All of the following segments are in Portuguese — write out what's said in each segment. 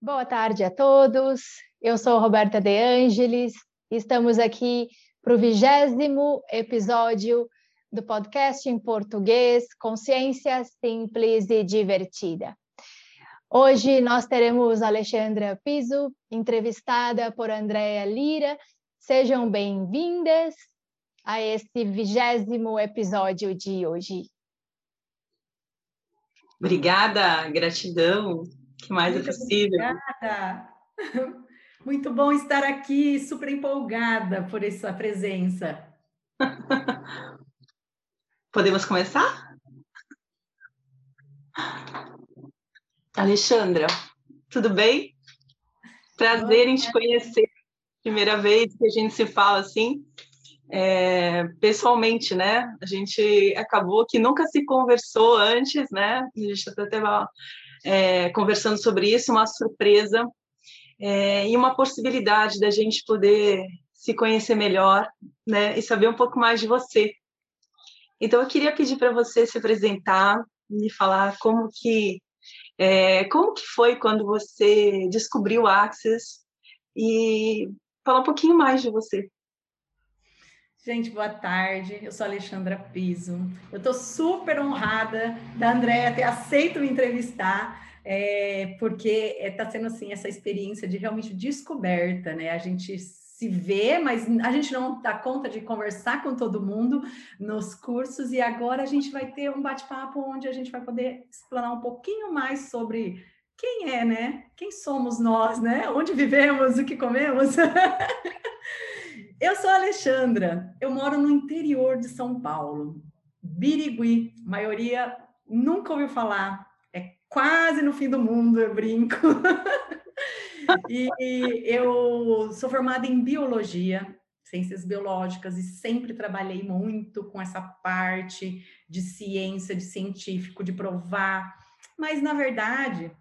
Boa tarde a todos. Eu sou Roberta De Angelis. Estamos aqui para o vigésimo episódio do podcast em português Consciência Simples e Divertida. Hoje nós teremos Alexandra Piso, entrevistada por Andréa Lira. Sejam bem-vindas a este vigésimo episódio de hoje. Obrigada, gratidão que mais é Muito é possível. Obrigada. Muito bom estar aqui, super empolgada por essa presença. Podemos começar? Alexandra, tudo bem? Prazer em te conhecer. Primeira vez que a gente se fala assim, é, pessoalmente, né? A gente acabou que nunca se conversou antes, né? A gente até teve é, conversando sobre isso, uma surpresa é, e uma possibilidade da gente poder se conhecer melhor, né, e saber um pouco mais de você. Então, eu queria pedir para você se apresentar, me falar como que é, como que foi quando você descobriu o Access e falar um pouquinho mais de você. Gente, boa tarde. Eu sou Alexandra Piso. Eu estou super honrada da Andréia ter aceito me entrevistar, é, porque está é, sendo assim essa experiência de realmente descoberta, né? A gente se vê, mas a gente não dá conta de conversar com todo mundo nos cursos, e agora a gente vai ter um bate-papo onde a gente vai poder explanar um pouquinho mais sobre quem é, né? Quem somos nós, né? Onde vivemos, o que comemos. Eu sou a Alexandra, eu moro no interior de São Paulo, Birigui, maioria nunca ouviu falar, é quase no fim do mundo, eu brinco. e eu sou formada em biologia, ciências biológicas, e sempre trabalhei muito com essa parte de ciência, de científico, de provar, mas na verdade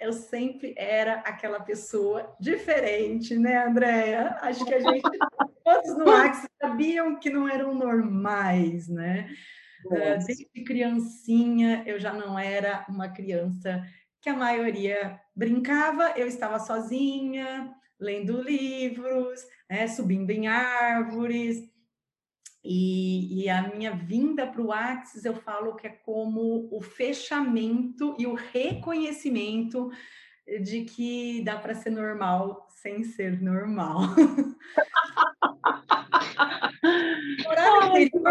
eu sempre era aquela pessoa diferente, né, Andréia? Acho que a gente, todos no Axis sabiam que não eram normais, né? Uh, desde criancinha, eu já não era uma criança que a maioria brincava, eu estava sozinha, lendo livros, né, subindo em árvores, e, e, a minha vinda para o Axis, eu falo que é como o fechamento e o reconhecimento de que dá para ser normal sem ser normal.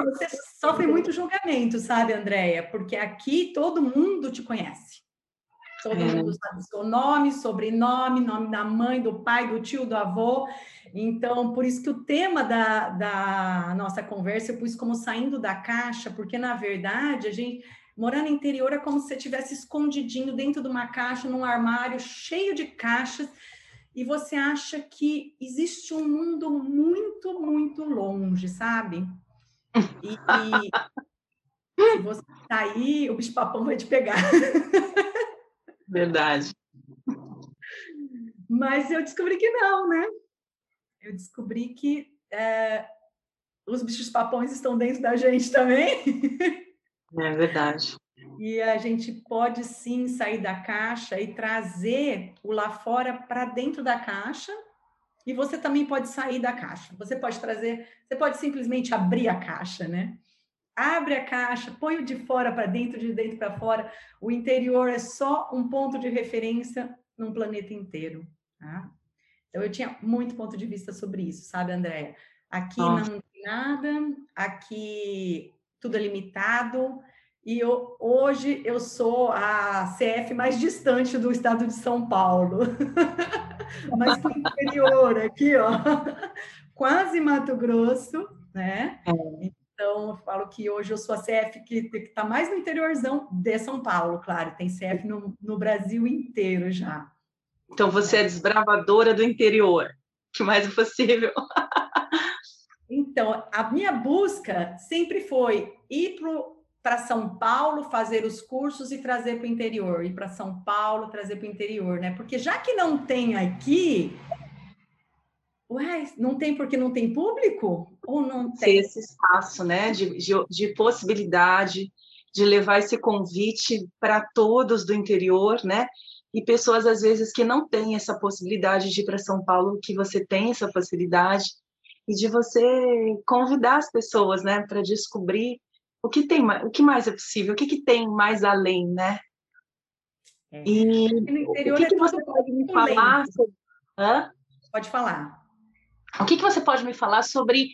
você sofre muito julgamento, sabe, Andréia? Porque aqui todo mundo te conhece. Todo é. mundo sabe seu nome, sobrenome, nome da mãe, do pai, do tio, do avô. Então, por isso que o tema da, da nossa conversa eu pus como saindo da caixa, porque na verdade a gente morar no interior é como se você estivesse escondidinho dentro de uma caixa, num armário cheio de caixas, e você acha que existe um mundo muito, muito longe, sabe? E, e se você sair, o bicho-papão vai te pegar. Verdade. Mas eu descobri que não, né? Eu descobri que é, os bichos papões estão dentro da gente também. É verdade. E a gente pode sim sair da caixa e trazer o lá fora para dentro da caixa. E você também pode sair da caixa. Você pode trazer, você pode simplesmente abrir a caixa, né? Abre a caixa, põe o de fora para dentro, de dentro para fora. O interior é só um ponto de referência num planeta inteiro. Tá? Então, eu tinha muito ponto de vista sobre isso, sabe, Andréia? Aqui Nossa. não tem nada, aqui tudo é limitado. E eu, hoje eu sou a CF mais distante do estado de São Paulo. Mas o interior, aqui, ó. Quase Mato Grosso, né? É. Então, eu falo que hoje eu sou a CF que está mais no interiorzão de São Paulo, claro, tem CF no, no Brasil inteiro já. Então, você é desbravadora do interior, que mais é possível. então, a minha busca sempre foi ir para São Paulo, fazer os cursos e trazer para o interior, ir para São Paulo, trazer para o interior, né? Porque já que não tem aqui, Ué, não tem porque não tem público? Ou não tem? Esse espaço, né, de, de, de possibilidade de levar esse convite para todos do interior, né? e pessoas às vezes que não têm essa possibilidade de ir para São Paulo, que você tem essa facilidade e de você convidar as pessoas, né, para descobrir o que tem, o que mais é possível, o que, que tem mais além, né? É. E o que, que é você pode me falar sobre... Hã? Pode falar. O que, que você pode me falar sobre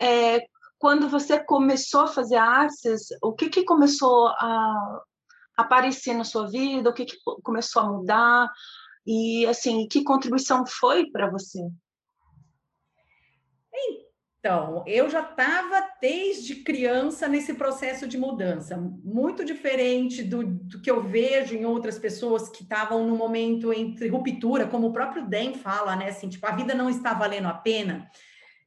é, quando você começou a fazer artes, o que, que começou a aparecer na sua vida, o que, que começou a mudar, e assim, que contribuição foi para você? Então, eu já estava desde criança nesse processo de mudança, muito diferente do, do que eu vejo em outras pessoas que estavam no momento entre ruptura, como o próprio Den fala, né? Assim, tipo, a vida não está valendo a pena.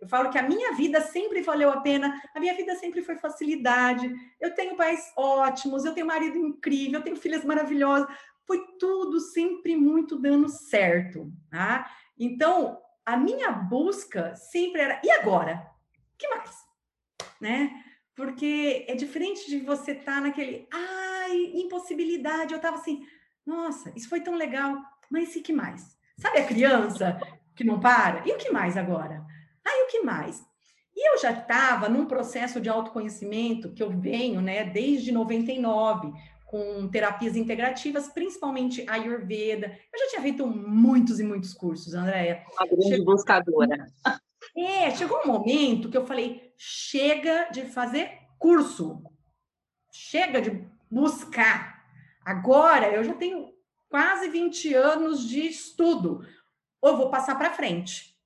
Eu falo que a minha vida sempre valeu a pena, a minha vida sempre foi facilidade. Eu tenho pais ótimos, eu tenho marido incrível, eu tenho filhas maravilhosas. Foi tudo sempre muito dando certo, tá? Então, a minha busca sempre era, e agora? que mais? Né? Porque é diferente de você estar tá naquele, ai, impossibilidade. Eu estava assim, nossa, isso foi tão legal, mas e que mais? Sabe a criança que não para? E o que mais agora? Ai, o que mais? E eu já estava num processo de autoconhecimento que eu venho, né, desde 99, com terapias integrativas, principalmente Ayurveda. Eu já tinha feito muitos e muitos cursos, Andréia. Uma grande Chegou... buscadora. É, chegou um momento que eu falei: chega de fazer curso, chega de buscar. Agora eu já tenho quase 20 anos de estudo, ou vou passar para frente.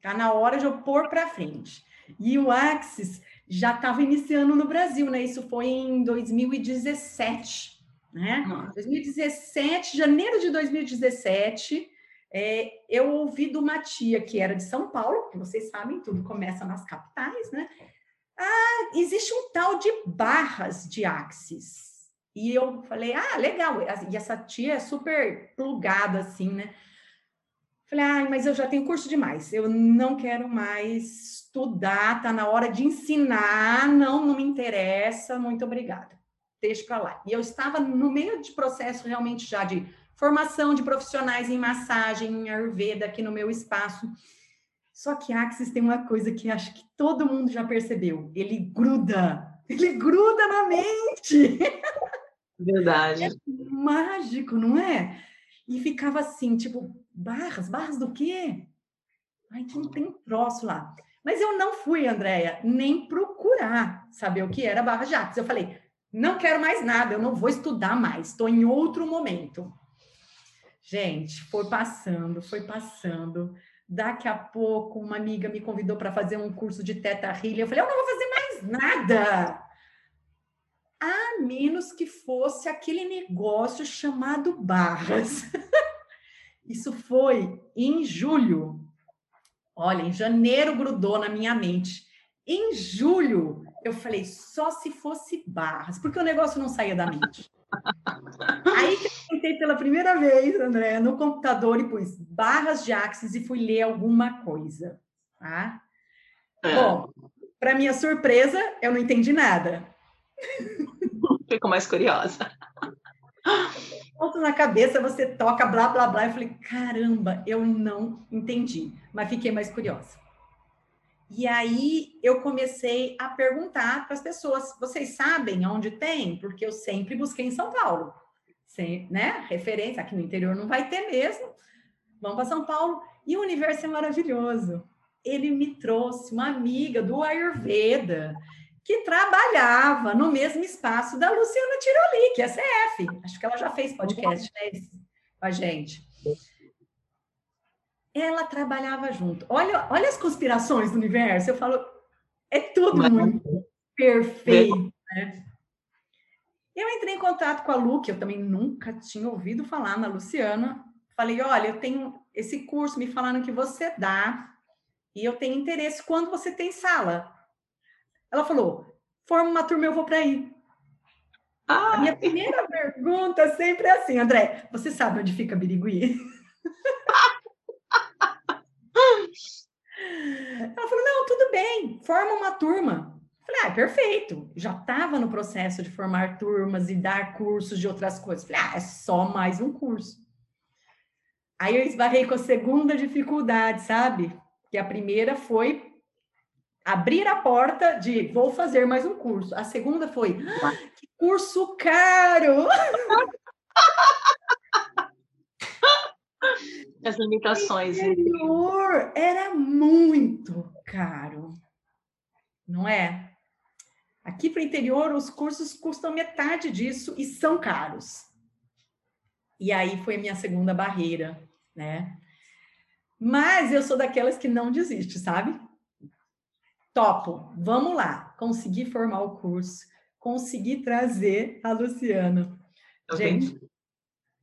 Tá na hora de eu pôr para frente. E o Axis já estava iniciando no Brasil, né? Isso foi em 2017, né? Nossa. 2017, janeiro de 2017, é, eu ouvi de uma tia que era de São Paulo, que vocês sabem, tudo começa nas capitais, né? Ah, existe um tal de barras de Axis. E eu falei, ah, legal. E essa tia é super plugada, assim, né? Falei, ah, mas eu já tenho curso demais, eu não quero mais estudar, tá na hora de ensinar, não, não me interessa, muito obrigada. Deixa para lá. E eu estava no meio de processo realmente já de formação de profissionais em massagem, em Ayurveda aqui no meu espaço. Só que Axis tem uma coisa que acho que todo mundo já percebeu, ele gruda, ele gruda na mente. Verdade. É mágico, não é? E ficava assim, tipo, barras, barras do quê? Ai, que não tem troço lá. Mas eu não fui, Andréia, nem procurar saber o que era barra Jax. Eu falei, não quero mais nada, eu não vou estudar mais, estou em outro momento. Gente, foi passando, foi passando. Daqui a pouco, uma amiga me convidou para fazer um curso de teta healing. Eu falei, eu não vou fazer mais nada a menos que fosse aquele negócio chamado barras. Isso foi em julho. Olha, em janeiro grudou na minha mente. Em julho, eu falei, só se fosse barras, porque o negócio não saía da mente. Aí que eu sentei pela primeira vez, André, no computador e pus barras de Axis e fui ler alguma coisa. Tá? É. Bom, para minha surpresa, eu não entendi nada. Ficou mais curiosa. Ponto na cabeça, você toca blá blá blá. Eu falei, caramba, eu não entendi, mas fiquei mais curiosa. E aí eu comecei a perguntar para as pessoas: vocês sabem onde tem? Porque eu sempre busquei em São Paulo. Sem, né? Referência, aqui no interior não vai ter mesmo. Vamos para São Paulo. E o universo é maravilhoso. Ele me trouxe uma amiga do Ayurveda que trabalhava no mesmo espaço da Luciana Tiroli, que é CF. Acho que ela já fez podcast né, com a gente. Ela trabalhava junto. Olha, olha as conspirações do universo. Eu falo, é tudo muito perfeito. Né? Eu entrei em contato com a Lu, que eu também nunca tinha ouvido falar na Luciana. Falei, olha, eu tenho esse curso, me falaram que você dá, e eu tenho interesse quando você tem sala. Ela falou: forma uma turma, eu vou para aí. Ah. A minha primeira pergunta sempre é assim, André, você sabe onde fica Birigui? Ela falou: não, tudo bem, forma uma turma. Eu falei, ah, perfeito. Já estava no processo de formar turmas e dar cursos de outras coisas. Eu falei, ah, é só mais um curso. Aí eu esbarrei com a segunda dificuldade, sabe? Que a primeira foi abrir a porta de vou fazer mais um curso. A segunda foi ah, que curso caro! As limitações. O interior era muito caro, não é? Aqui para o interior, os cursos custam metade disso e são caros. E aí foi a minha segunda barreira, né? Mas eu sou daquelas que não desiste, sabe? Topo, vamos lá, consegui formar o curso, consegui trazer a Luciana. Tá Gente,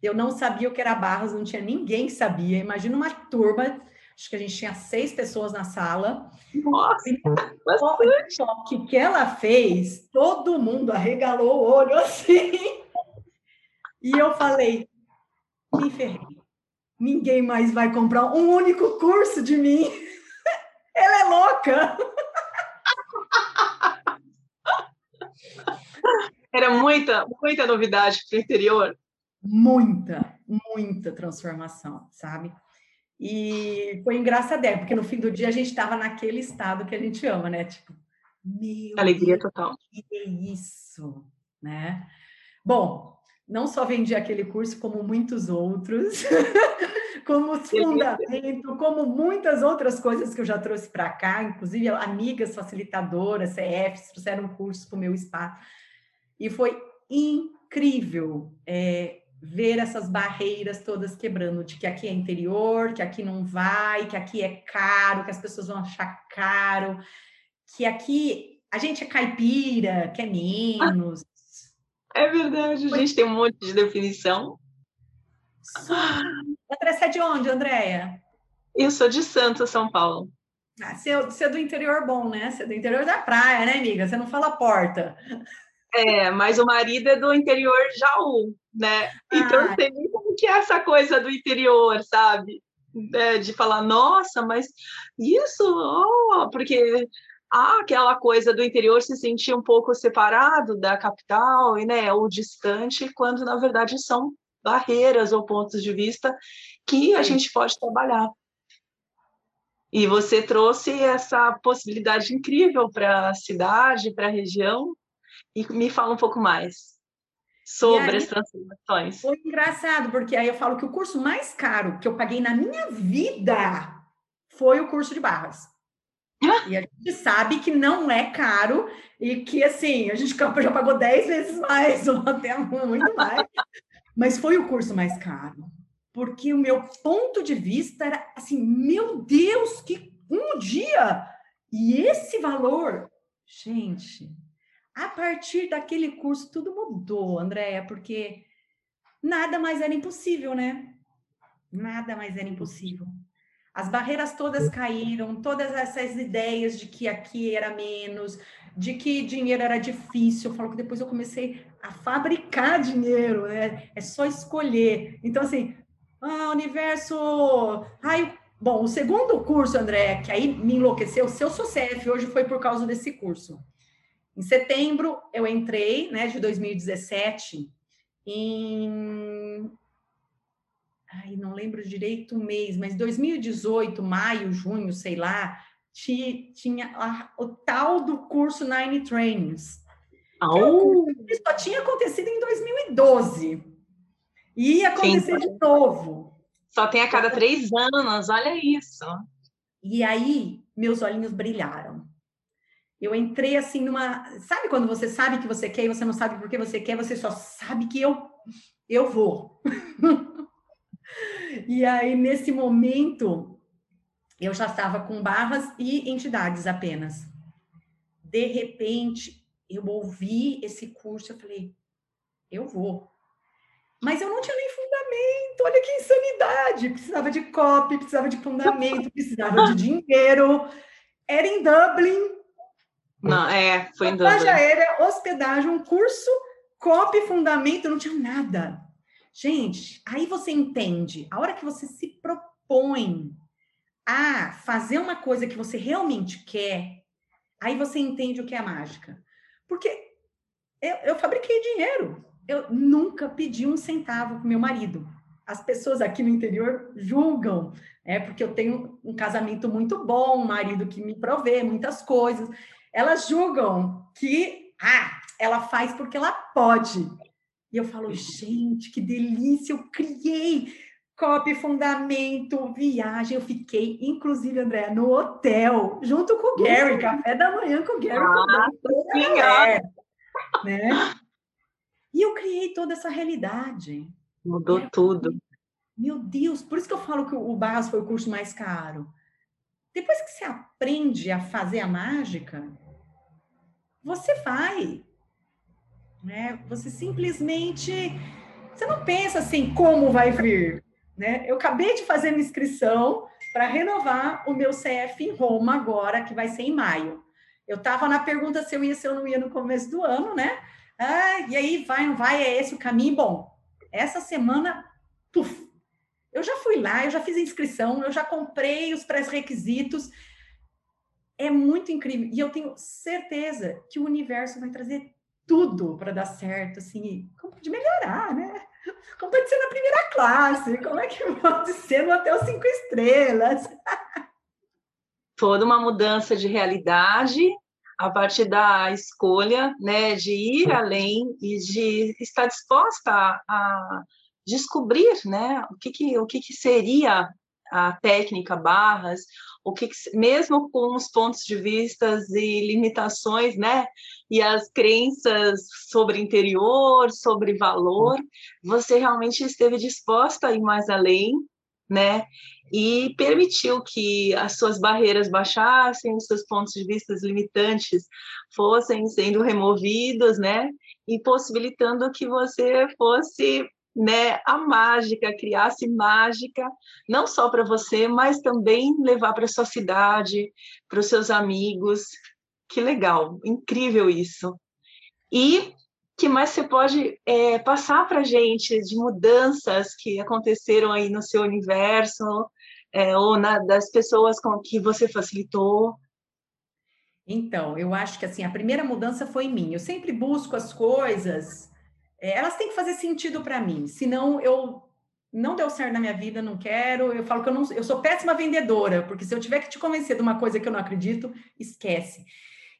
eu não sabia o que era Barras, não tinha ninguém que sabia. Imagina uma turma, acho que a gente tinha seis pessoas na sala. Nossa! O choque que ela fez, todo mundo arregalou o olho assim. E eu falei, me ferrei. Ninguém mais vai comprar um único curso de mim. Ela é louca. Era muita, muita novidade para o interior. Muita, muita transformação, sabe? E foi engraçadão, porque no fim do dia a gente estava naquele estado que a gente ama, né? Tipo, meu Alegria Deus, total. Que é isso, né? Bom, não só vendi aquele curso, como muitos outros, como fundamento, como muitas outras coisas que eu já trouxe para cá, inclusive amigas facilitadoras, CFs, trouxeram cursos para o meu espaço. E foi incrível é, ver essas barreiras todas quebrando, de que aqui é interior, que aqui não vai, que aqui é caro, que as pessoas vão achar caro, que aqui a gente é caipira, que é menos. É verdade, a gente tem um monte de definição. André, você é de onde, Andréia? Eu sou de Santos, São Paulo. Ah, você, é você é do interior bom, né? Você é do interior da praia, né, amiga? Você não fala porta. É, mas o marido é do interior Jaú, né? Então ah. tem como que é essa coisa do interior, sabe? É, de falar, nossa, mas isso, oh, porque há aquela coisa do interior se sentir um pouco separado da capital, e, né, ou distante, quando na verdade são barreiras ou pontos de vista que a gente pode trabalhar. E você trouxe essa possibilidade incrível para a cidade, para a região, e me fala um pouco mais sobre aí, as transformações. Foi engraçado, porque aí eu falo que o curso mais caro que eu paguei na minha vida foi o curso de barras. E a gente sabe que não é caro e que, assim, a gente já pagou 10 vezes mais, ou até muito mais. Mas foi o curso mais caro. Porque o meu ponto de vista era assim: meu Deus, que um dia! E esse valor, gente, a partir daquele curso tudo mudou, Andréia, porque nada mais era impossível, né? Nada mais era impossível. As barreiras todas caíram, todas essas ideias de que aqui era menos, de que dinheiro era difícil. Eu falo que depois eu comecei a fabricar dinheiro, né? É só escolher. Então, assim, ah, universo. Ai, bom, o segundo curso, André, que aí me enlouqueceu, seu sou CF hoje foi por causa desse curso. Em setembro, eu entrei, né, de 2017, em ai, não lembro direito o mês, mas 2018, maio, junho, sei lá, tinha a, o tal do curso Nine Trainings. Oh. Isso só tinha acontecido em 2012. E ia acontecer Sim. de novo. Só tem a cada três anos, olha isso. E aí, meus olhinhos brilharam. Eu entrei assim numa. Sabe quando você sabe que você quer e você não sabe por que você quer, você só sabe que eu, eu vou. E aí, nesse momento, eu já estava com barras e entidades apenas. De repente, eu ouvi esse curso, eu falei, eu vou. Mas eu não tinha nem fundamento, olha que insanidade! Precisava de copy, precisava de fundamento, precisava de dinheiro. Era em Dublin. Não, é, foi em Dublin. Aérea, hospedagem, um curso, copy, fundamento, não tinha nada. Gente, aí você entende, a hora que você se propõe a fazer uma coisa que você realmente quer, aí você entende o que é mágica. Porque eu, eu fabriquei dinheiro. Eu nunca pedi um centavo para meu marido. as pessoas aqui no interior julgam, é porque eu tenho um casamento muito bom, um marido que me provê muitas coisas. Elas julgam que ah, ela faz porque ela pode. E eu falo, gente, que delícia, eu criei copy, fundamento, viagem. Eu fiquei, inclusive, André, no hotel, junto com o Gary, café da manhã com o Gary. Ah, mulher, né? E eu criei toda essa realidade. Mudou é, tudo. Meu Deus, por isso que eu falo que o Barras foi o curso mais caro. Depois que você aprende a fazer a mágica, você vai. Né? Você simplesmente. Você não pensa assim, como vai vir. Né? Eu acabei de fazer uma inscrição para renovar o meu CF em Roma agora, que vai ser em maio. Eu estava na pergunta se eu ia, se eu não ia no começo do ano, né? Ah, e aí, vai, não vai, é esse o caminho? Bom, essa semana, puf, eu já fui lá, eu já fiz a inscrição, eu já comprei os pré-requisitos. É muito incrível. E eu tenho certeza que o universo vai trazer tudo para dar certo, assim, como pode melhorar, né? Como pode ser na primeira classe? Como é que pode ser no hotel cinco estrelas? Toda uma mudança de realidade a partir da escolha, né, de ir além e de estar disposta a, descobrir, né, o que que, o que que seria a técnica barras, o que, mesmo com os pontos de vistas e limitações, né, e as crenças sobre interior, sobre valor, você realmente esteve disposta a ir mais além, né, e permitiu que as suas barreiras baixassem, os seus pontos de vista limitantes fossem sendo removidos, né, e possibilitando que você fosse né, a mágica, criasse mágica, não só para você, mas também levar para sua cidade, para os seus amigos. Que legal, incrível isso. E que mais você pode é, passar para a gente de mudanças que aconteceram aí no seu universo é, ou na, das pessoas com que você facilitou? Então, eu acho que assim a primeira mudança foi em mim. Eu sempre busco as coisas é, elas têm que fazer sentido para mim, senão eu não deu certo na minha vida, não quero. Eu falo que eu não, eu sou péssima vendedora, porque se eu tiver que te convencer de uma coisa que eu não acredito, esquece.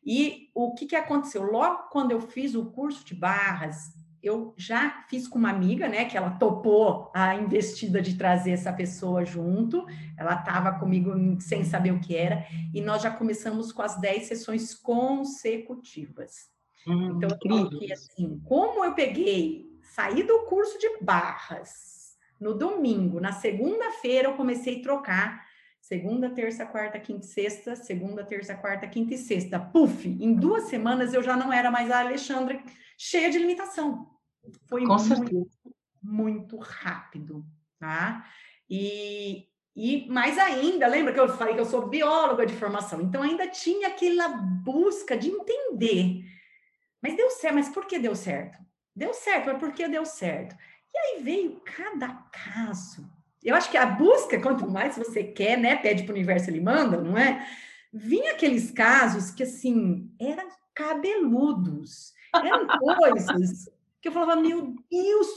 E o que, que aconteceu? Logo quando eu fiz o curso de barras, eu já fiz com uma amiga, né, que ela topou a investida de trazer essa pessoa junto. Ela estava comigo sem saber o que era, e nós já começamos com as 10 sessões consecutivas. Hum, então, porque, assim, como eu peguei, saí do curso de barras no domingo, na segunda-feira eu comecei a trocar segunda, terça, quarta, quinta, sexta, segunda, terça, quarta, quinta e sexta. Puf, em duas semanas eu já não era mais a Alexandra cheia de limitação. Foi Com muito, certeza. muito rápido, tá? E, e mais ainda, lembra que eu falei que eu sou bióloga de formação, então ainda tinha aquela busca de entender mas deu certo, mas por que deu certo? Deu certo, mas por que deu certo? E aí veio cada caso. Eu acho que a busca, quanto mais você quer, né? Pede para o universo, ele manda, não é? Vinha aqueles casos que, assim, eram cabeludos. Eram coisas que eu falava, meu Deus,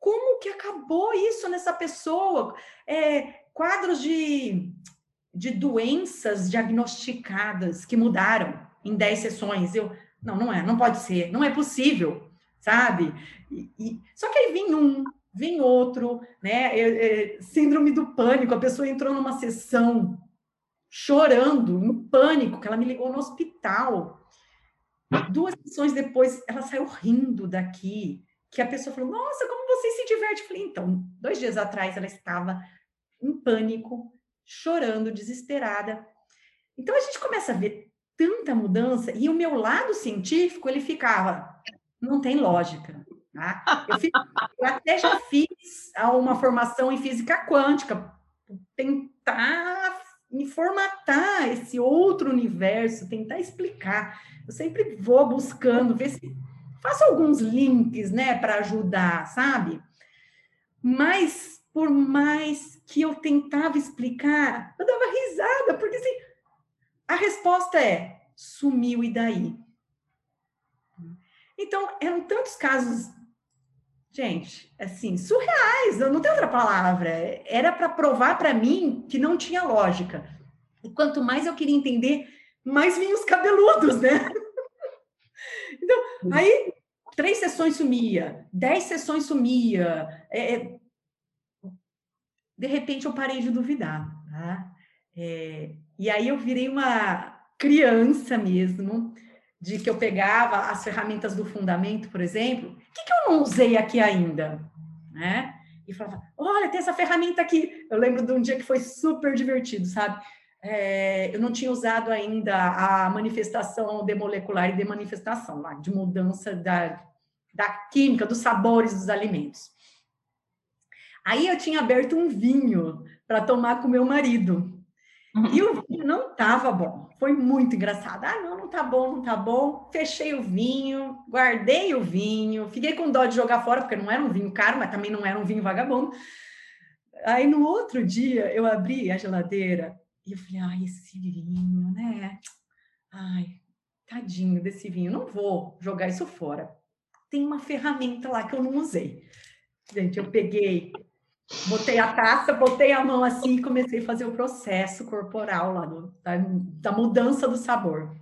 como que acabou isso nessa pessoa? É, quadros de, de doenças diagnosticadas que mudaram em 10 sessões. Eu, não, não é, não pode ser, não é possível, sabe? E, e, só que aí vem um, vem outro, né? É, é, síndrome do pânico, a pessoa entrou numa sessão chorando, em pânico, que ela me ligou no hospital. Duas sessões depois, ela saiu rindo daqui, que a pessoa falou, nossa, como você se diverte? Eu falei, então, dois dias atrás ela estava em pânico, chorando, desesperada. Então a gente começa a ver tanta mudança, e o meu lado científico, ele ficava, não tem lógica. Tá? Eu, fiz, eu até já fiz uma formação em física quântica, tentar me formatar esse outro universo, tentar explicar. Eu sempre vou buscando, ver se faço alguns links, né, para ajudar, sabe? Mas por mais que eu tentava explicar, eu dava risada, porque assim, a resposta é: sumiu e daí? Então, eram tantos casos gente, assim, surreais, eu não tenho outra palavra. Era para provar para mim que não tinha lógica. E quanto mais eu queria entender, mais vinham os cabeludos, né? então, aí três sessões sumia, dez sessões sumia. É, é, de repente eu parei de duvidar. Tá? É, e aí eu virei uma criança mesmo de que eu pegava as ferramentas do fundamento, por exemplo, o que, que eu não usei aqui ainda? Né? E falava, olha, tem essa ferramenta aqui. Eu lembro de um dia que foi super divertido, sabe? É, eu não tinha usado ainda a manifestação demolecular e de manifestação, lá, de mudança da, da química, dos sabores dos alimentos. Aí eu tinha aberto um vinho para tomar com meu marido. Uhum. E o vinho não estava bom. Foi muito engraçado. Ah, não, não tá bom, não tá bom. Fechei o vinho, guardei o vinho, fiquei com dó de jogar fora, porque não era um vinho caro, mas também não era um vinho vagabundo. Aí no outro dia eu abri a geladeira e eu falei, ai, esse vinho, né? Ai, tadinho desse vinho, não vou jogar isso fora. Tem uma ferramenta lá que eu não usei. Gente, eu peguei Botei a taça, botei a mão assim e comecei a fazer o processo corporal lá da, da mudança do sabor.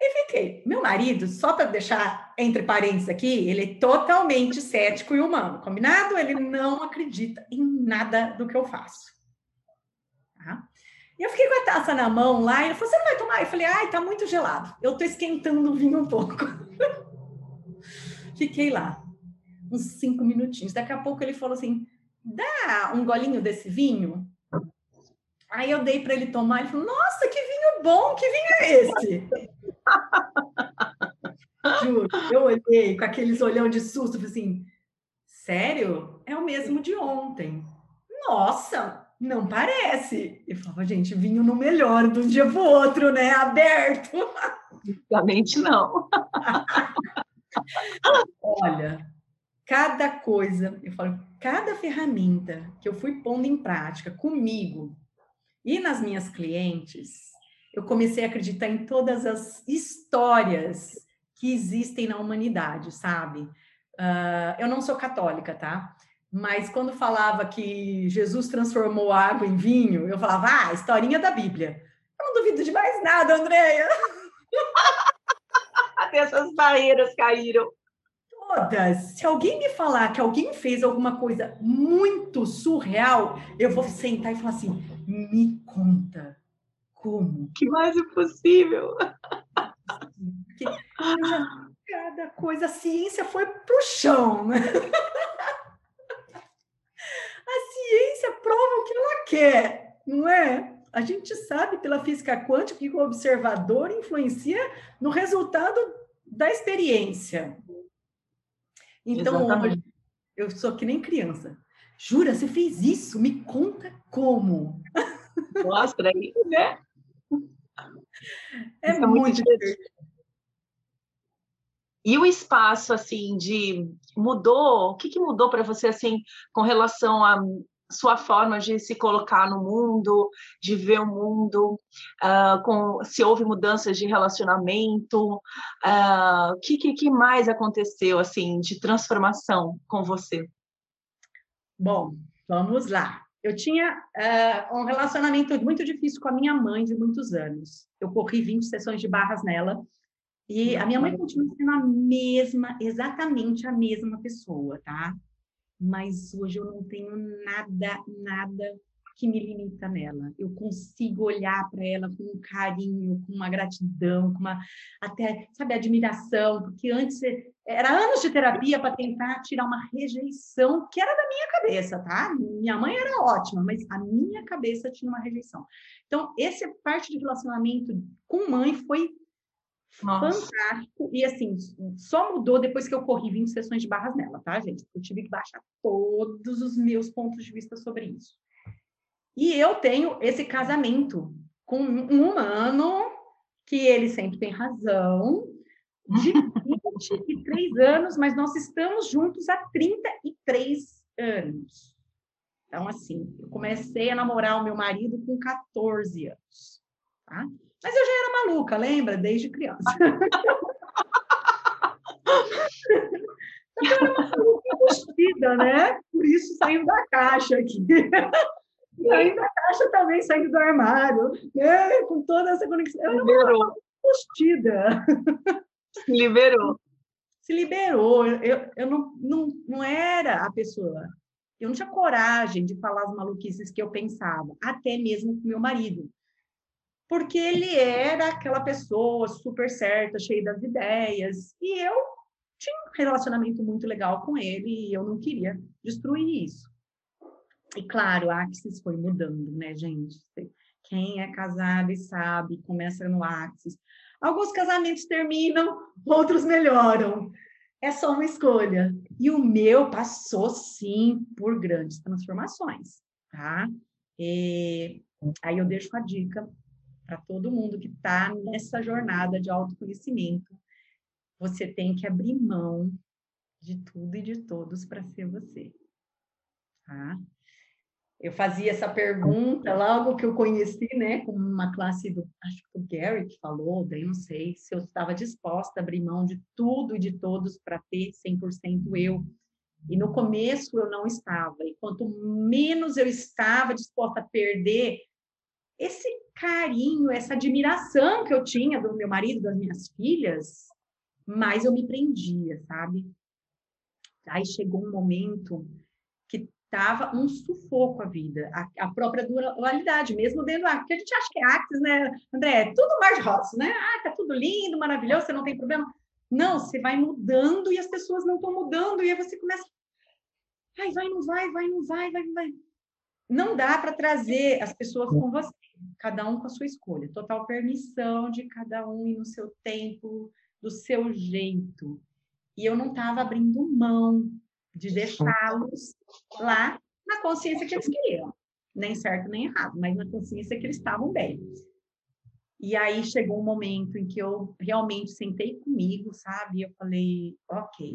E fiquei. Meu marido, só para deixar entre parênteses aqui, ele é totalmente cético e humano, combinado? Ele não acredita em nada do que eu faço. Tá? E eu fiquei com a taça na mão lá, e ele falou: Você não vai tomar? Eu falei: Ai, tá muito gelado. Eu tô esquentando o vinho um pouco. fiquei lá, uns cinco minutinhos. Daqui a pouco ele falou assim: dá um golinho desse vinho? Aí eu dei para ele tomar, ele falou, nossa, que vinho bom, que vinho é esse? Juro, eu olhei com aqueles olhão de susto, falei assim, sério? É o mesmo de ontem. Nossa, não parece. E falava, gente, vinho não melhora de um dia para o outro, né? Aberto. Obviamente não. Olha, cada coisa, eu falo, cada ferramenta que eu fui pondo em prática comigo e nas minhas clientes, eu comecei a acreditar em todas as histórias que existem na humanidade, sabe? Uh, eu não sou católica, tá? Mas quando falava que Jesus transformou água em vinho, eu falava, ah, historinha da Bíblia. Eu não duvido de mais nada, Andréia. Até essas barreiras caíram todas. Se alguém me falar que alguém fez alguma coisa muito surreal, eu vou sentar e falar assim: me conta como. Que mais impossível. Porque cada coisa, a ciência foi pro chão, né? A ciência prova o que ela quer, não é? A gente sabe pela física quântica que o observador influencia no resultado da experiência. Então, hoje, eu sou que nem criança. Jura, você fez isso? Me conta como. Mostra aí, né? É, é muito divertido. E o espaço, assim, de mudou? O que, que mudou para você, assim, com relação a sua forma de se colocar no mundo, de ver o mundo, uh, com, se houve mudanças de relacionamento, o uh, que, que, que, mais aconteceu assim de transformação com você? Bom, vamos lá. Eu tinha uh, um relacionamento muito difícil com a minha mãe de muitos anos. Eu corri 20 sessões de barras nela. E a minha mãe continua sendo a mesma, exatamente a mesma pessoa, tá? Mas hoje eu não tenho nada, nada que me limita nela. Eu consigo olhar para ela com um carinho, com uma gratidão, com uma até, sabe, admiração, porque antes era anos de terapia para tentar tirar uma rejeição que era da minha cabeça, tá? Minha mãe era ótima, mas a minha cabeça tinha uma rejeição. Então, essa parte de relacionamento com mãe foi nossa. Fantástico. E assim, só mudou depois que eu corri 20 sessões de barras nela, tá, gente? Eu tive que baixar todos os meus pontos de vista sobre isso. E eu tenho esse casamento com um humano que ele sempre tem razão, de 23 anos, mas nós estamos juntos há 33 anos. Então, assim, eu comecei a namorar o meu marido com 14 anos, tá? Mas eu já era maluca, lembra? Desde criança. Eu era uma embustida, né? Por isso saindo da caixa aqui. Saindo da caixa também, saindo do armário, né? com toda essa conexão. Eu Liberou. era embustida. Se liberou. Se liberou. Eu, eu não, não, não era a pessoa. Eu não tinha coragem de falar as maluquices que eu pensava, até mesmo com meu marido porque ele era aquela pessoa super certa, cheia das ideias, e eu tinha um relacionamento muito legal com ele e eu não queria destruir isso. E claro, a Axis foi mudando, né, gente? Quem é casado e sabe, começa no Axis. Alguns casamentos terminam, outros melhoram. É só uma escolha. E o meu passou, sim, por grandes transformações, tá? E aí eu deixo a dica para todo mundo que está nessa jornada de autoconhecimento. Você tem que abrir mão de tudo e de todos para ser você. Tá? Eu fazia essa pergunta logo que eu conheci, né, com uma classe do, acho que o Gary que falou, daí não sei se eu estava disposta a abrir mão de tudo e de todos para ter 100% eu. E no começo eu não estava. E quanto menos eu estava disposta a perder, esse carinho, essa admiração que eu tinha do meu marido, das minhas filhas, mais eu me prendia, sabe? Aí chegou um momento que tava um sufoco a vida, a, a própria dualidade, mesmo dentro da porque a gente acha que é Axis, né, André? É tudo mais rosa, né? Ah, tá tudo lindo, maravilhoso, você não tem problema. Não, você vai mudando e as pessoas não estão mudando, e aí você começa. Ai, vai, não vai, vai, não vai, vai, não vai. Não dá para trazer as pessoas com você cada um com a sua escolha, total permissão de cada um ir no seu tempo, do seu jeito. E eu não estava abrindo mão de deixá-los lá na consciência que eles queriam, nem certo nem errado, mas na consciência que eles estavam bem. E aí chegou um momento em que eu realmente sentei comigo, sabe? Eu falei, ok,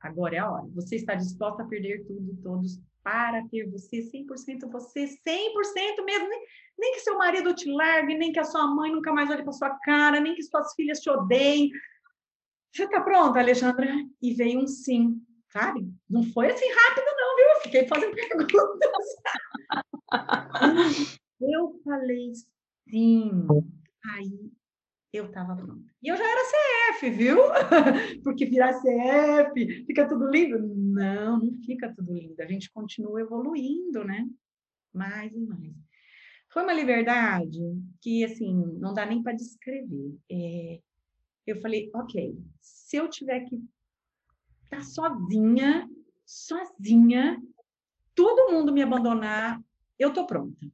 agora é a hora. Você está disposta a perder tudo, todos para ter você 100% você, 100% mesmo, nem, nem que seu marido te largue, nem que a sua mãe nunca mais olhe para sua cara, nem que suas filhas te odeiem. Você está pronta, Alexandra? E veio um sim, sabe? Não foi assim rápido não, viu? Eu fiquei fazendo perguntas. eu falei sim. Aí eu estava pronta. E eu já era CF, viu? Porque virar CF, fica tudo lindo? Não, não fica tudo lindo. A gente continua evoluindo, né? Mais e mais. Foi uma liberdade que, assim, não dá nem para descrever. É, eu falei, ok, se eu tiver que estar tá sozinha, sozinha, todo mundo me abandonar, eu tô pronta.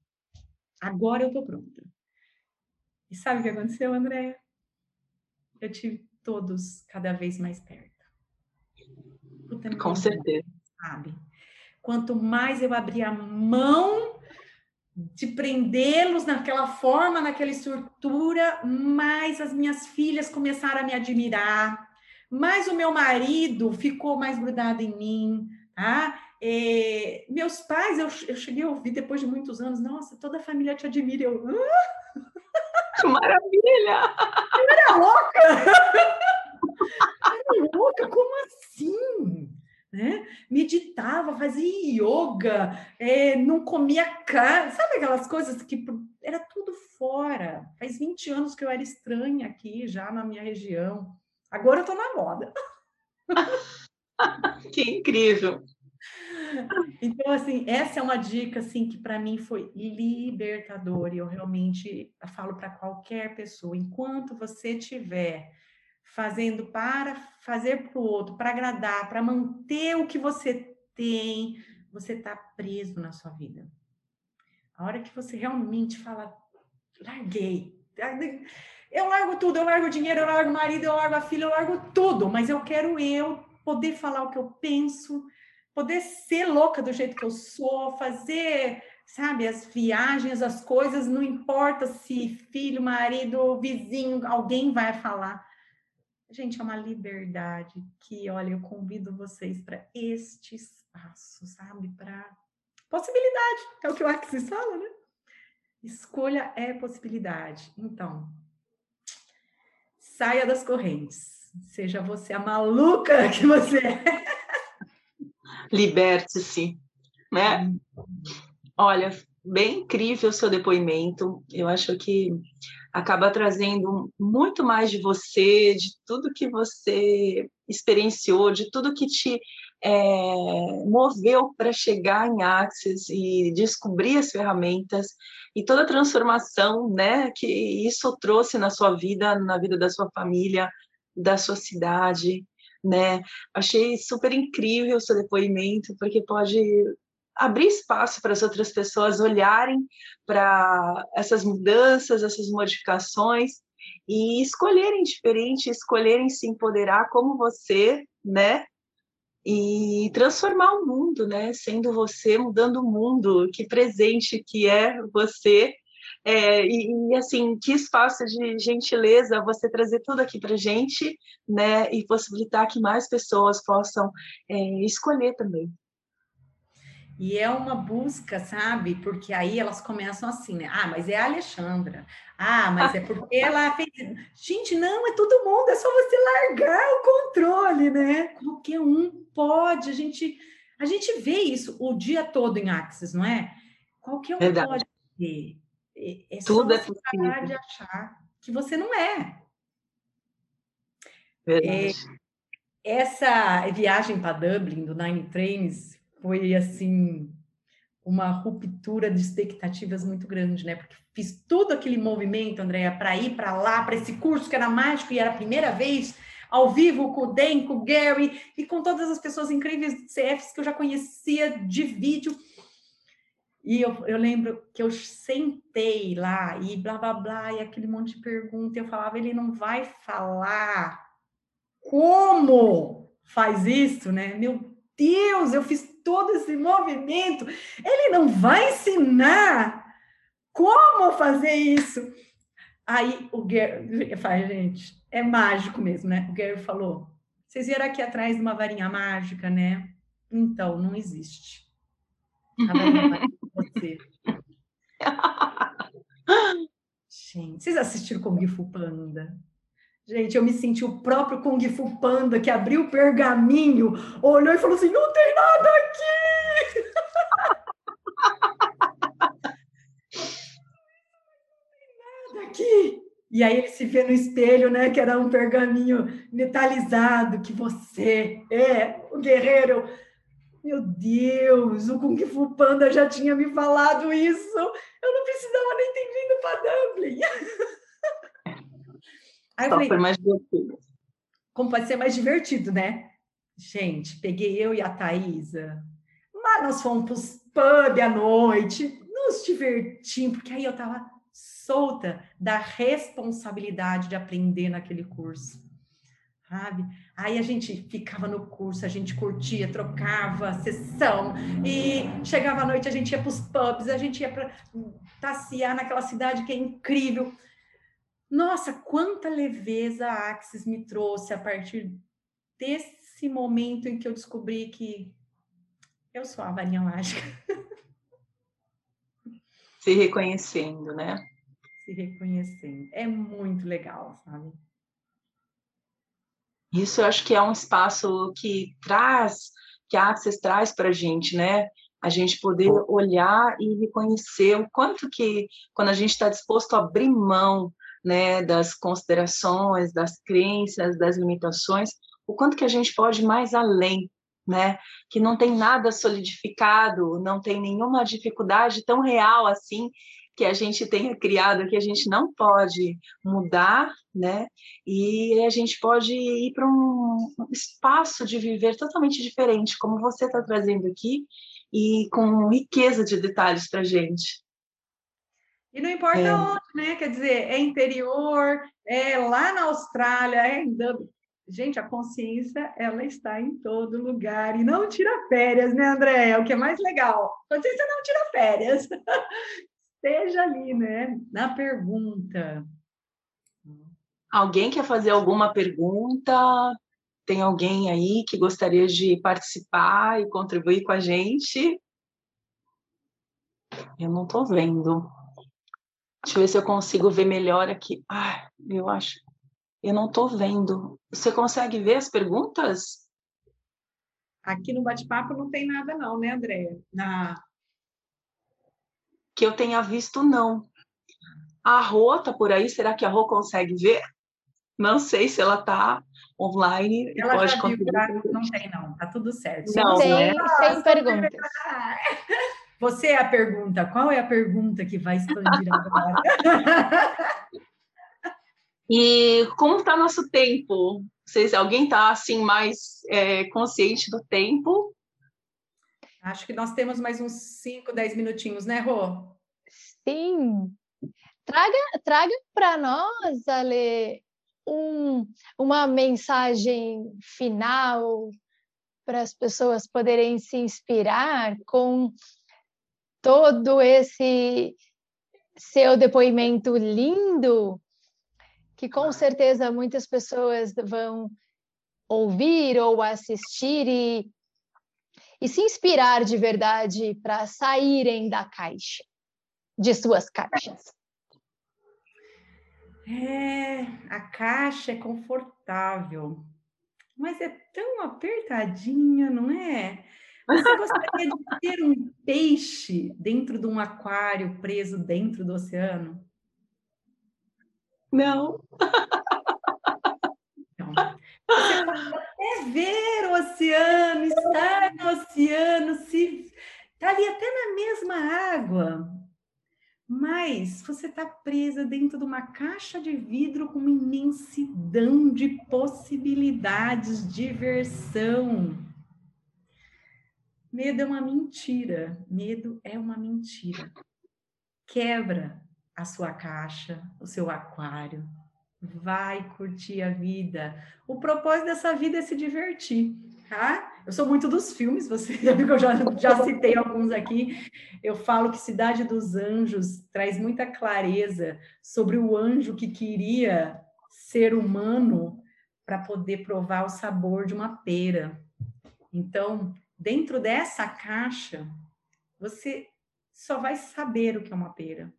Agora eu tô pronta. E sabe o que aconteceu, Andréia? Eu tive todos cada vez mais perto. Puta Com certeza. Sabe? Quanto mais eu abria a mão de prendê-los naquela forma, naquela estrutura, mais as minhas filhas começaram a me admirar, mais o meu marido ficou mais grudado em mim, tá? E meus pais, eu, eu cheguei a ouvir depois de muitos anos, nossa, toda a família te admira. Eu, ah! Que maravilha! Eu era louca! era louca, como assim? Né? Meditava, fazia yoga, é, não comia carne, sabe aquelas coisas que era tudo fora. Faz 20 anos que eu era estranha aqui, já na minha região. Agora eu tô na moda. que incrível! Então, assim, essa é uma dica, assim, que para mim foi libertadora. E eu realmente falo para qualquer pessoa, enquanto você estiver fazendo para fazer para o outro, para agradar, para manter o que você tem, você está preso na sua vida. A hora que você realmente fala, larguei, eu largo tudo, eu largo o dinheiro, eu largo o marido, eu largo a filha, eu largo tudo, mas eu quero eu poder falar o que eu penso, poder ser louca do jeito que eu sou, fazer, sabe, as viagens, as coisas, não importa se filho, marido, vizinho, alguém vai falar. Gente, é uma liberdade que, olha, eu convido vocês para este espaço, sabe? Para possibilidade, é o que o Axis fala, né? Escolha é possibilidade. Então, saia das correntes. Seja você a maluca que você é. Liberte-se, né? Olha, bem incrível o seu depoimento. Eu acho que acaba trazendo muito mais de você, de tudo que você experienciou, de tudo que te é, moveu para chegar em Axis e descobrir as ferramentas e toda a transformação né, que isso trouxe na sua vida, na vida da sua família, da sua cidade. Né? Achei super incrível o seu depoimento, porque pode abrir espaço para as outras pessoas olharem para essas mudanças, essas modificações e escolherem diferente, escolherem se empoderar como você, né? E transformar o mundo, né? Sendo você, mudando o mundo, que presente que é você. É, e, e, assim, que espaço de gentileza você trazer tudo aqui para gente, né? E possibilitar que mais pessoas possam é, escolher também, e é uma busca, sabe? Porque aí elas começam assim, né? Ah, mas é a Alexandra. Ah, mas é porque ela fez. Gente, não, é todo mundo, é só você largar o controle, né? Qualquer um pode. A gente, a gente vê isso o dia todo em Axis, não é? Qualquer um Verdade. pode ver. É, Tudo é possível. de achar que você não é. Verdade. É, essa viagem para Dublin do Nine Trains foi assim uma ruptura de expectativas muito grande, né? Porque fiz todo aquele movimento, Andréia, para ir para lá, para esse curso que era mágico e era a primeira vez ao vivo com o Den, com o Gary e com todas as pessoas incríveis do CFs que eu já conhecia de vídeo. E eu, eu lembro que eu sentei lá e blá blá blá, e aquele monte de pergunta, eu falava, ele não vai falar como faz isso, né? Meu Deus, eu fiz todo esse movimento. Ele não vai ensinar como fazer isso. Aí o Gary faz, gente, é mágico mesmo, né? O Gary falou: vocês vieram aqui atrás de uma varinha mágica, né? Então, não existe. A varinha mágica você. Gente, vocês assistiram Kung Fu Panda? Gente, eu me senti o próprio Kung Fu Panda que abriu o pergaminho, olhou e falou assim: não tem nada aqui! não tem nada aqui! E aí ele se vê no espelho, né? Que era um pergaminho metalizado, que você é o guerreiro. Meu Deus, o Kung Fu Panda já tinha me falado isso. Eu não precisava nem ter vindo para Dublin. Aí Só falei, foi mais divertido. Como pode ser mais divertido, né? Gente, peguei eu e a Thaisa, mas nós fomos para os pub à noite, nos divertimos, porque aí eu estava solta da responsabilidade de aprender naquele curso. Sabe? Aí a gente ficava no curso, a gente curtia, trocava sessão, e chegava à noite, a gente ia para os pubs, a gente ia para passear naquela cidade que é incrível. Nossa, quanta leveza a Axis me trouxe a partir desse momento em que eu descobri que eu sou a varinha mágica. Se reconhecendo, né? Se reconhecendo. É muito legal, sabe? Isso eu acho que é um espaço que traz, que a Axis traz para a gente, né? A gente poder olhar e reconhecer o quanto que, quando a gente está disposto a abrir mão né, das considerações, das crenças, das limitações, o quanto que a gente pode ir mais além, né? Que não tem nada solidificado, não tem nenhuma dificuldade tão real assim que a gente tenha criado que a gente não pode mudar, né? E a gente pode ir para um espaço de viver totalmente diferente, como você está trazendo aqui, e com riqueza de detalhes para gente. E não importa é. onde, né? Quer dizer, é interior, é lá na Austrália, é em Dublin. Gente, a consciência, ela está em todo lugar. E não tira férias, né, André? É o que é mais legal. Consciência não tira férias. Esteja ali, né? Na pergunta. Alguém quer fazer alguma pergunta? Tem alguém aí que gostaria de participar e contribuir com a gente? Eu não estou vendo. Deixa eu ver se eu consigo ver melhor aqui. Ah, eu acho. Eu não estou vendo. Você consegue ver as perguntas? Aqui no bate-papo não tem nada, não, né, Andréia? Na... Que eu tenha visto, não. A Rô tá por aí? Será que a Rô consegue ver? Não sei se ela está online. Ela pode já viu, tá? Não tem, não. Tá tudo certo. Não, tem, né? sem perguntas. Você é a pergunta. Qual é a pergunta que vai expandir agora? e como está nosso tempo? Se alguém está assim mais é, consciente do tempo? Acho que nós temos mais uns 5, 10 minutinhos, né, Rô? Sim. Traga, traga para nós, Ale, um, uma mensagem final para as pessoas poderem se inspirar com todo esse seu depoimento lindo, que com certeza muitas pessoas vão ouvir ou assistir e, e se inspirar de verdade para saírem da caixa, de suas caixas. É, a caixa é confortável, mas é tão apertadinha, não é? Você gostaria de ter um peixe dentro de um aquário preso dentro do oceano? Não. Você pode até ver o oceano, estar no oceano, se está ali até na mesma água, mas você está presa dentro de uma caixa de vidro com uma imensidão de possibilidades, diversão. Medo é uma mentira. Medo é uma mentira. Quebra a sua caixa, o seu aquário. Vai curtir a vida. O propósito dessa vida é se divertir, tá? Eu sou muito dos filmes, você já que eu já, já citei alguns aqui. Eu falo que Cidade dos Anjos traz muita clareza sobre o anjo que queria ser humano para poder provar o sabor de uma pera. Então, dentro dessa caixa, você só vai saber o que é uma pera.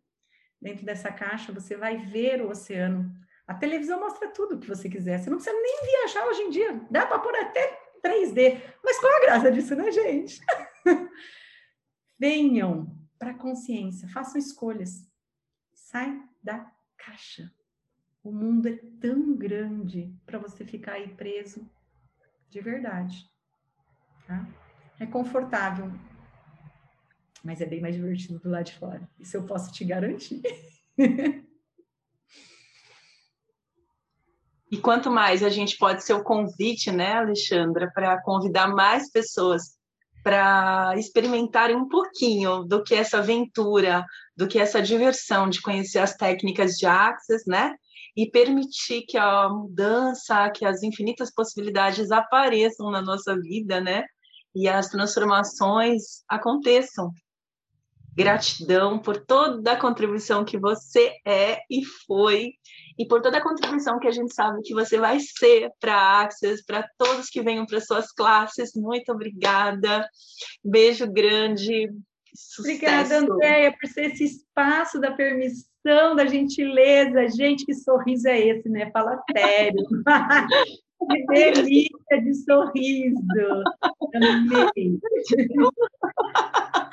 Dentro dessa caixa, você vai ver o oceano. A televisão mostra tudo o que você quiser. Você não precisa nem viajar hoje em dia. Dá para pôr até 3D. Mas qual a graça disso, né, gente? Venham para a consciência, façam escolhas. Sai da caixa. O mundo é tão grande para você ficar aí preso de verdade. Tá? É confortável, mas é bem mais divertido do lado de fora. Isso eu posso te garantir. E quanto mais a gente pode ser o convite, né, Alexandra, para convidar mais pessoas para experimentarem um pouquinho do que essa aventura, do que essa diversão de conhecer as técnicas de Access, né? E permitir que a mudança, que as infinitas possibilidades apareçam na nossa vida, né? E as transformações aconteçam. Gratidão por toda a contribuição que você é e foi e por toda a contribuição que a gente sabe que você vai ser para a Access, para todos que venham para suas classes. Muito obrigada. Beijo grande. Sucesso. Obrigada, Andréia, por ser esse espaço da permissão, da gentileza. Gente, que sorriso é esse, né? Fala sério. que delícia de sorriso. Amei.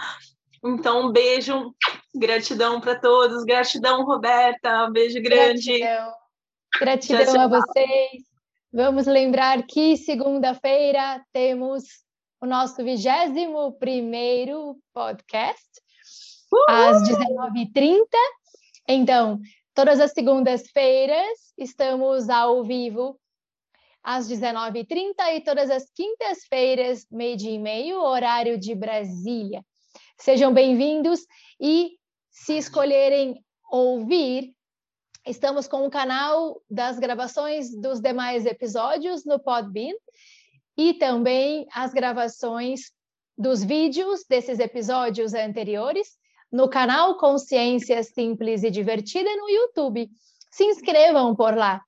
Então, um beijo, gratidão para todos, gratidão, Roberta, um beijo grande. Gratidão, gratidão a vocês. Vamos lembrar que segunda-feira temos o nosso 21 primeiro podcast, Uhul! às 19h30. Então, todas as segundas-feiras estamos ao vivo às 19h30 e todas as quintas-feiras, meio-dia e meio, horário de Brasília. Sejam bem-vindos e se escolherem ouvir, estamos com o canal das gravações dos demais episódios no Podbean e também as gravações dos vídeos desses episódios anteriores no canal Consciência Simples e Divertida no YouTube. Se inscrevam por lá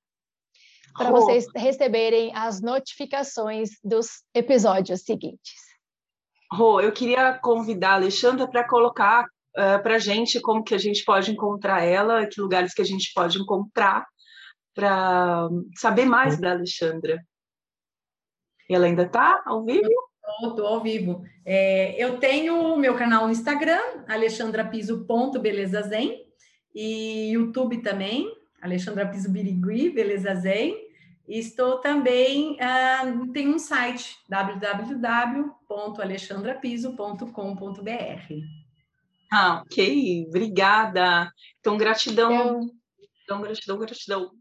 para vocês receberem as notificações dos episódios seguintes. Rô, eu queria convidar a Alexandra para colocar uh, eh, para a gente como que a gente pode encontrar ela, que lugares que a gente pode encontrar, para saber mais da Alexandra. Ela ainda está ao vivo? Estou ao vivo. É, eu tenho o meu canal no Instagram, alexandrapiso.belezazen, e YouTube também, Alexandra Piso Birigui, Beleza Zen. Estou também, uh, tem um site, www.alexandrapiso.com.br. Ah, ok, obrigada. Então, gratidão. Eu... Então, gratidão, gratidão.